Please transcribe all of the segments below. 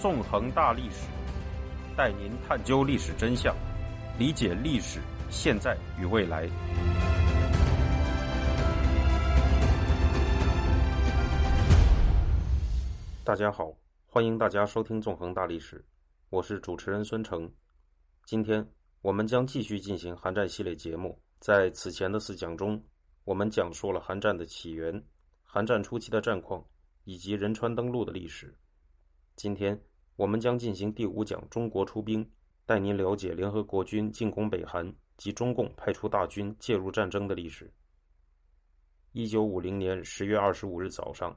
纵横大历史，带您探究历史真相，理解历史现在与未来。大家好，欢迎大家收听《纵横大历史》，我是主持人孙成。今天我们将继续进行韩战系列节目。在此前的四讲中，我们讲述了韩战的起源、韩战初期的战况以及仁川登陆的历史。今天我们将进行第五讲“中国出兵”，带您了解联合国军进攻北韩及中共派出大军介入战争的历史。一九五零年十月二十五日早上。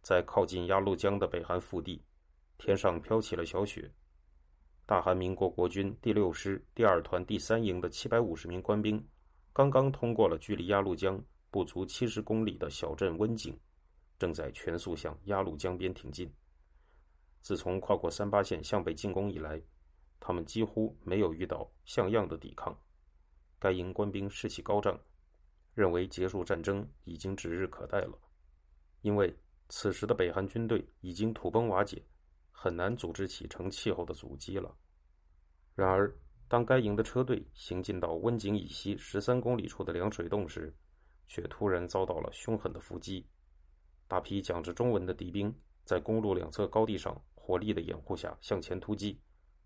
在靠近鸭绿江的北韩腹地，天上飘起了小雪。大韩民国国军第六师第二团第三营的七百五十名官兵，刚刚通过了距离鸭绿江不足七十公里的小镇温井，正在全速向鸭绿江边挺进。自从跨过三八线向北进攻以来，他们几乎没有遇到像样的抵抗。该营官兵士气高涨，认为结束战争已经指日可待了，因为。此时的北韩军队已经土崩瓦解，很难组织起成气候的阻击了。然而，当该营的车队行进到温井以西十三公里处的凉水洞时，却突然遭到了凶狠的伏击。大批讲着中文的敌兵在公路两侧高地上火力的掩护下向前突击，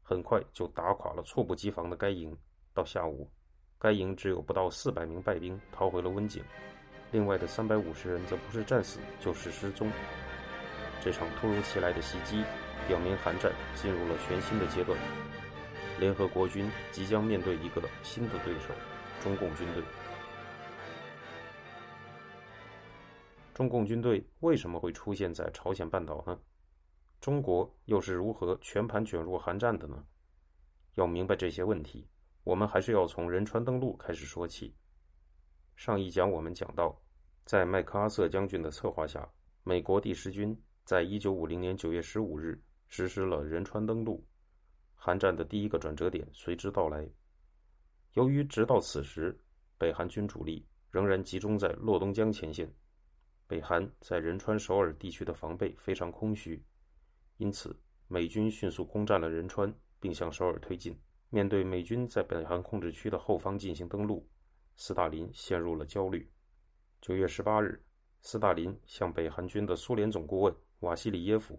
很快就打垮了猝不及防的该营。到下午，该营只有不到四百名败兵逃回了温井。另外的三百五十人则不是战死就是失踪。这场突如其来的袭击，表明韩战进入了全新的阶段。联合国军即将面对一个新的对手——中共军队。中共军队为什么会出现在朝鲜半岛呢？中国又是如何全盘卷入韩战的呢？要明白这些问题，我们还是要从仁川登陆开始说起。上一讲我们讲到，在麦克阿瑟将军的策划下，美国第十军在一九五零年九月十五日实施了仁川登陆，韩战的第一个转折点随之到来。由于直到此时，北韩军主力仍然集中在洛东江前线，北韩在仁川、首尔地区的防备非常空虚，因此美军迅速攻占了仁川，并向首尔推进。面对美军在北韩控制区的后方进行登陆。斯大林陷入了焦虑。九月十八日，斯大林向北韩军的苏联总顾问瓦西里耶夫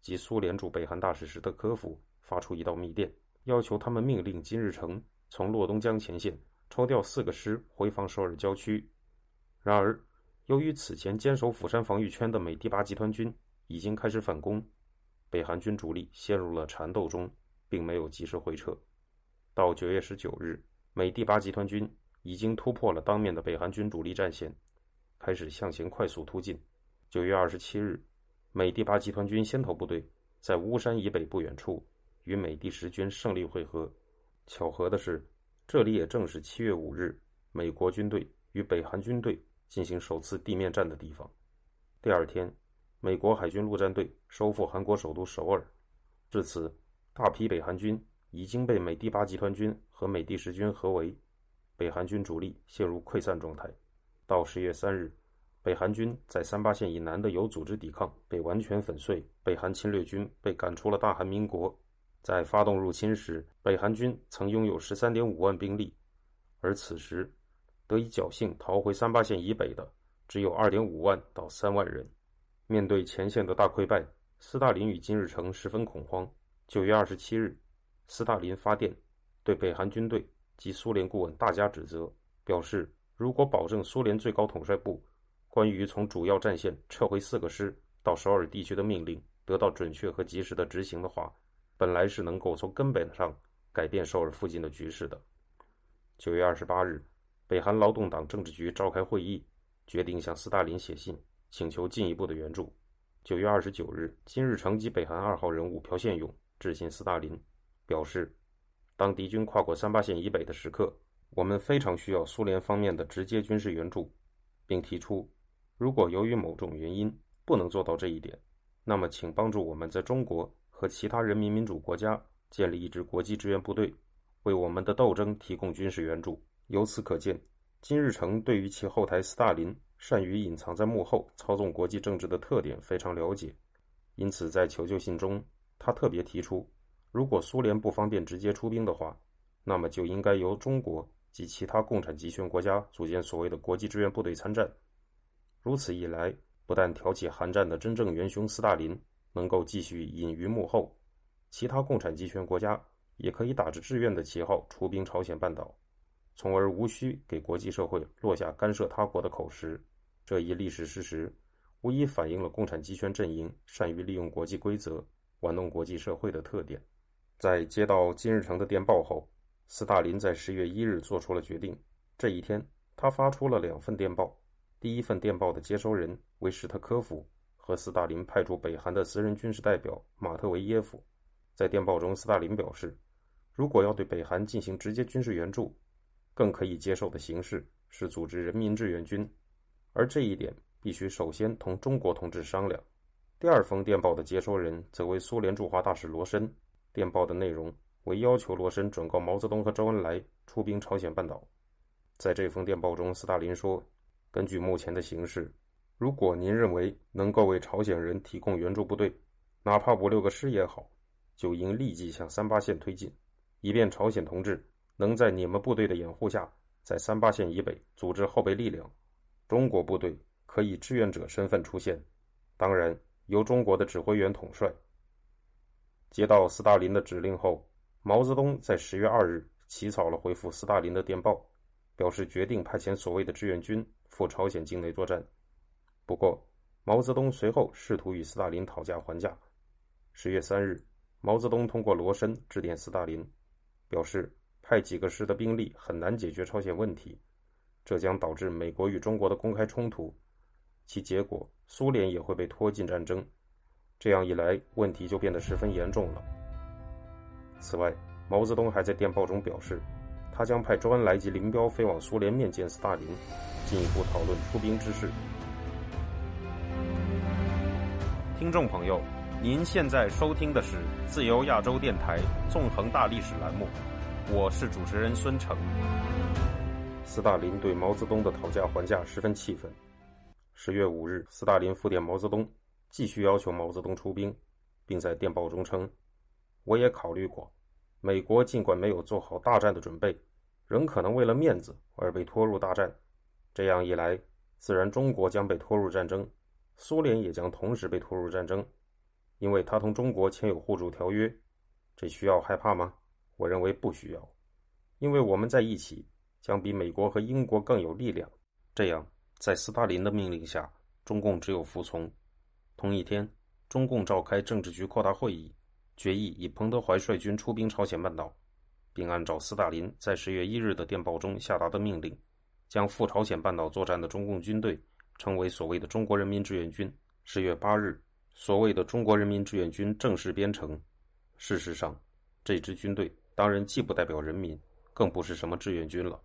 及苏联驻北韩大使史特科夫发出一道密电，要求他们命令金日成从洛东江前线抽调四个师回防首尔郊区。然而，由于此前坚守釜山防御圈的美第八集团军已经开始反攻，北韩军主力陷入了缠斗中，并没有及时回撤。到九月十九日，美第八集团军。已经突破了当面的北韩军主力战线，开始向前快速突进。九月二十七日，美第八集团军先头部队在巫山以北不远处与美第十军胜利会合。巧合的是，这里也正是七月五日美国军队与北韩军队进行首次地面战的地方。第二天，美国海军陆战队收复韩国首都首尔。至此，大批北韩军已经被美第八集团军和美第十军合围。北韩军主力陷入溃散状态。到十月三日，北韩军在三八线以南的有组织抵抗被完全粉碎，北韩侵略军被赶出了大韩民国。在发动入侵时，北韩军曾拥有十三点五万兵力，而此时得以侥幸逃回三八线以北的只有二点五万到三万人。面对前线的大溃败，斯大林与金日成十分恐慌。九月二十七日，斯大林发电对北韩军队。及苏联顾问大加指责，表示如果保证苏联最高统帅部关于从主要战线撤回四个师到首尔地区的命令得到准确和及时的执行的话，本来是能够从根本上改变首尔附近的局势的。九月二十八日，北韩劳动党政治局召开会议，决定向斯大林写信，请求进一步的援助。九月二十九日，金日成及北韩二号人物朴宪勇致信斯大林，表示。当敌军跨过三八线以北的时刻，我们非常需要苏联方面的直接军事援助，并提出，如果由于某种原因不能做到这一点，那么请帮助我们在中国和其他人民民主国家建立一支国际支援部队，为我们的斗争提供军事援助。由此可见，金日成对于其后台斯大林善于隐藏在幕后操纵国际政治的特点非常了解，因此在求救信中，他特别提出，如果苏联不方便直接出兵的话，那么就应该由中国及其他共产集权国家组建所谓的国际支援部队参战。如此一来，不但挑起韩战的真正元凶斯大林能够继续隐于幕后，其他共产集权国家也可以打着志愿的旗号出兵朝鲜半岛。从而无需给国际社会落下干涉他国的口实。这一历史事实，无疑反映了共产集权阵营善于利用国际规则玩弄国际社会的特点。在接到金日成的电报后，斯大林在十月一日做出了决定。这一天，他发出了两份电报。第一份电报的接收人为史特科夫和斯大林派驻北韩的私人军事代表马特维耶夫。在电报中，斯大林表示，如果要对北韩进行直接军事援助，更可以接受的形式是组织人民志愿军，而这一点必须首先同中国同志商量。第二封电报的接收人则为苏联驻华大使罗申，电报的内容为要求罗申转告毛泽东和周恩来出兵朝鲜半岛。在这封电报中，斯大林说：“根据目前的形势，如果您认为能够为朝鲜人提供援助部队，哪怕五六个师也好，就应立即向三八线推进，以便朝鲜同志。”能在你们部队的掩护下，在三八线以北组织后备力量，中国部队可以志愿者身份出现，当然由中国的指挥员统帅。接到斯大林的指令后，毛泽东在十月二日起草了回复斯大林的电报，表示决定派遣所谓的志愿军赴朝鲜境内作战。不过，毛泽东随后试图与斯大林讨价还价。十月三日，毛泽东通过罗申致电斯大林，表示。派几个师的兵力很难解决朝鲜问题，这将导致美国与中国的公开冲突，其结果苏联也会被拖进战争。这样一来，问题就变得十分严重了。此外，毛泽东还在电报中表示，他将派周恩来及林彪飞往苏联面见斯大林，进一步讨论出兵之事。听众朋友，您现在收听的是自由亚洲电台纵横大历史栏目。我是主持人孙成。斯大林对毛泽东的讨价还价十分气愤。十月五日，斯大林复电毛泽东，继续要求毛泽东出兵，并在电报中称：“我也考虑过，美国尽管没有做好大战的准备，仍可能为了面子而被拖入大战。这样一来，自然中国将被拖入战争，苏联也将同时被拖入战争，因为他同中国签有互助条约。这需要害怕吗？”我认为不需要，因为我们在一起将比美国和英国更有力量。这样，在斯大林的命令下，中共只有服从。同一天，中共召开政治局扩大会议，决议以彭德怀率军出兵朝鲜半岛，并按照斯大林在十月一日的电报中下达的命令，将赴朝鲜半岛作战的中共军队称为所谓的中国人民志愿军。十月八日，所谓的中国人民志愿军正式编成。事实上，这支军队。当然，既不代表人民，更不是什么志愿军了。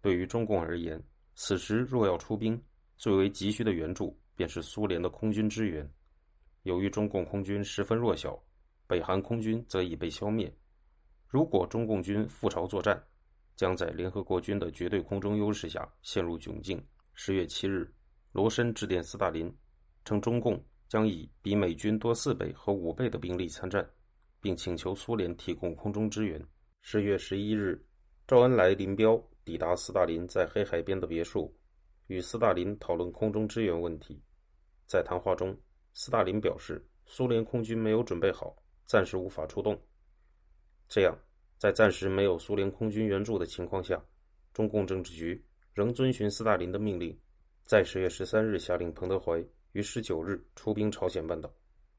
对于中共而言，此时若要出兵，最为急需的援助便是苏联的空军支援。由于中共空军十分弱小，北韩空军则已被消灭。如果中共军赴朝作战，将在联合国军的绝对空中优势下陷入窘境。十月七日，罗申致电斯大林，称中共将以比美军多四倍和五倍的兵力参战。并请求苏联提供空中支援。十月十一日，周恩来、林彪抵达斯大林在黑海边的别墅，与斯大林讨论空中支援问题。在谈话中，斯大林表示，苏联空军没有准备好，暂时无法出动。这样，在暂时没有苏联空军援助的情况下，中共政治局仍遵循斯大林的命令，在十月十三日下令彭德怀于十九日出兵朝鲜半岛。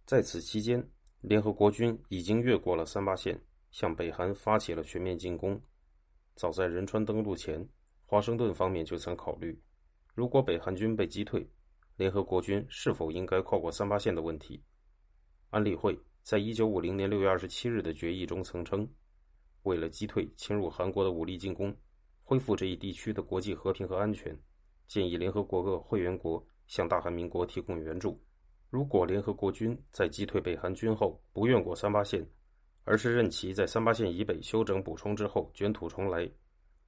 在此期间，联合国军已经越过了三八线，向北韩发起了全面进攻。早在仁川登陆前，华盛顿方面就曾考虑，如果北韩军被击退，联合国军是否应该跨过三八线的问题。安理会在一九五零年六月二十七日的决议中曾称，为了击退侵入韩国的武力进攻，恢复这一地区的国际和平和安全，建议联合国各会员国向大韩民国提供援助。如果联合国军在击退北韩军后不越过三八线，而是任其在三八线以北休整补充之后卷土重来，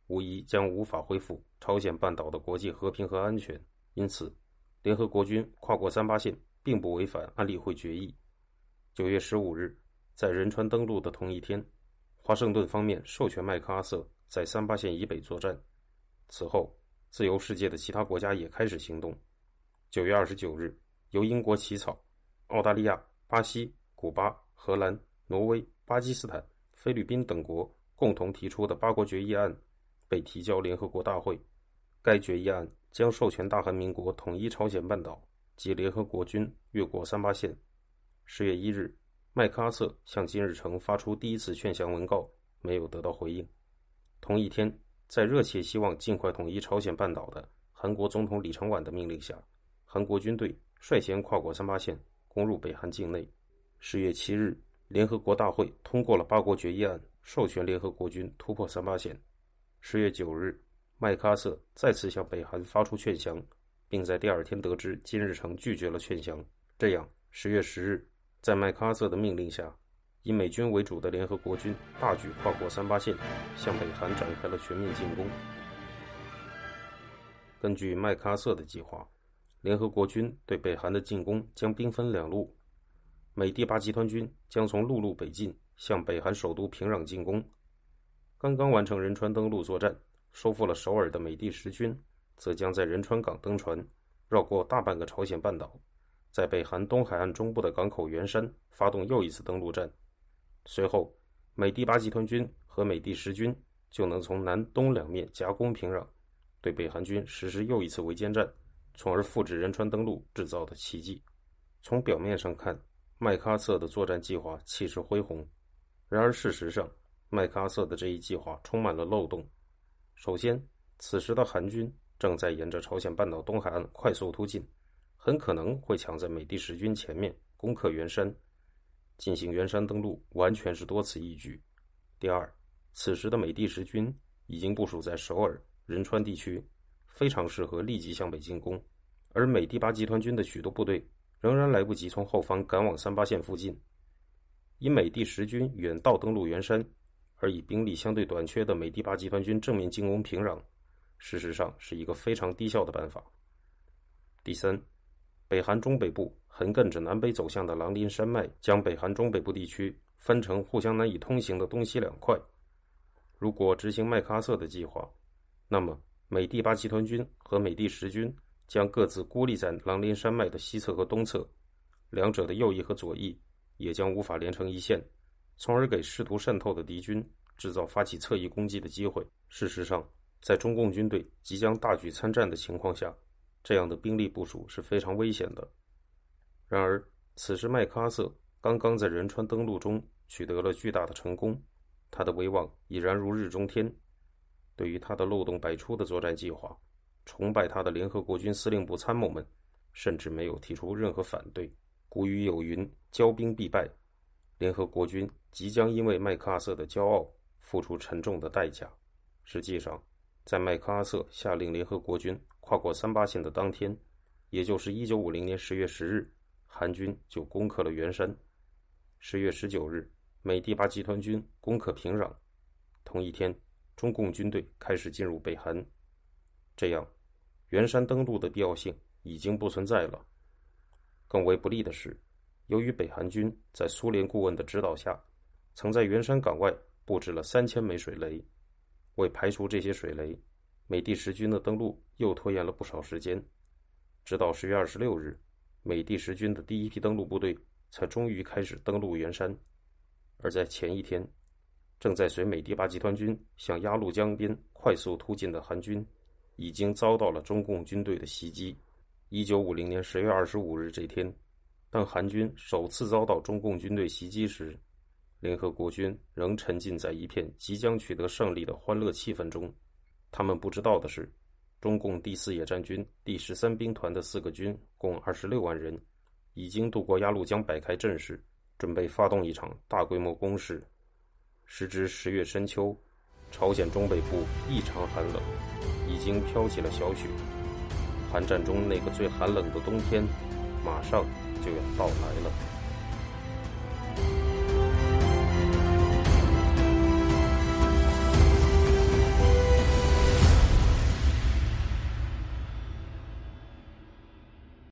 无疑将无法恢复朝鲜半岛的国际和平和安全。因此，联合国军跨过三八线并不违反安理会决议。九月十五日，在仁川登陆的同一天，华盛顿方面授权麦克阿瑟在三八线以北作战。此后，自由世界的其他国家也开始行动。九月二十九日，由英国起草、澳大利亚、巴西、古巴、荷兰、挪威、巴基斯坦、菲律宾等国共同提出的八国决议案被提交联合国大会。该决议案将授权大韩民国统一朝鲜半岛及联合国军越过三八线。十月一日，麦克阿瑟向金日成发出第一次劝降文告，没有得到回应。同一天，在热切希望尽快统一朝鲜半岛的韩国总统李承晚的命令下。韩国军队率先跨过三八线，攻入北韩境内。十月七日，联合国大会通过了八国决议案，授权联合国军突破三八线。十月九日，麦克阿瑟再次向北韩发出劝降，并在第二天得知金日成拒绝了劝降。这样，十月十日，在麦克阿瑟的命令下，以美军为主的联合国军大举跨过三八线，向北韩展开了全面进攻。根据麦克阿瑟的计划。联合国军对北韩的进攻将兵分两路，美第八集团军将从陆路北进，向北韩首都平壤进攻。刚刚完成仁川登陆作战、收复了首尔的美第十军，则将在仁川港登船，绕过大半个朝鲜半岛，在北韩东海岸中部的港口元山发动又一次登陆战。随后，美第八集团军和美第十军就能从南东两面夹攻平壤，对北韩军实施又一次围歼战。从而复制仁川登陆制造的奇迹。从表面上看，麦克阿瑟的作战计划气势恢宏。然而，事实上，麦克阿瑟的这一计划充满了漏洞。首先，此时的韩军正在沿着朝鲜半岛东海岸快速突进，很可能会抢在美第十军前面攻克元山，进行元山登陆，完全是多此一举。第二，此时的美第十军已经部署在首尔、仁川地区。非常适合立即向北进攻，而美第八集团军的许多部队仍然来不及从后方赶往三八线附近。以美第十军远道登陆元山，而以兵力相对短缺的美第八集团军正面进攻平壤，事实上是一个非常低效的办法。第三，北韩中北部横亘着南北走向的狼林山脉，将北韩中北部地区分成互相难以通行的东西两块。如果执行麦克阿瑟的计划，那么。美第八集团军和美第十军将各自孤立在狼林山脉的西侧和东侧，两者的右翼和左翼也将无法连成一线，从而给试图渗透的敌军制造发起侧翼攻击的机会。事实上，在中共军队即将大举参战的情况下，这样的兵力部署是非常危险的。然而，此时麦克阿瑟刚刚在仁川登陆中取得了巨大的成功，他的威望已然如日中天。对于他的漏洞百出的作战计划，崇拜他的联合国军司令部参谋们，甚至没有提出任何反对。古语有云：“骄兵必败。”联合国军即将因为麦克阿瑟的骄傲付出沉重的代价。实际上，在麦克阿瑟下令联合国军跨过三八线的当天，也就是1950年10月10日，韩军就攻克了元山。10月19日，美第八集团军攻克平壤。同一天。中共军队开始进入北韩，这样，元山登陆的必要性已经不存在了。更为不利的是，由于北韩军在苏联顾问的指导下，曾在元山港外布置了三千枚水雷，为排除这些水雷，美第十军的登陆又拖延了不少时间。直到十月二十六日，美第十军的第一批登陆部队才终于开始登陆元山，而在前一天。正在随美第八集团军向鸭绿江边快速突进的韩军，已经遭到了中共军队的袭击。一九五零年十月二十五日这天，当韩军首次遭到中共军队袭击时，联合国军仍沉浸在一片即将取得胜利的欢乐气氛中。他们不知道的是，中共第四野战军第十三兵团的四个军共二十六万人，已经渡过鸭绿江，摆开阵势，准备发动一场大规模攻势。时值十月深秋，朝鲜中北部异常寒冷，已经飘起了小雪。韩战中那个最寒冷的冬天，马上就要到来了。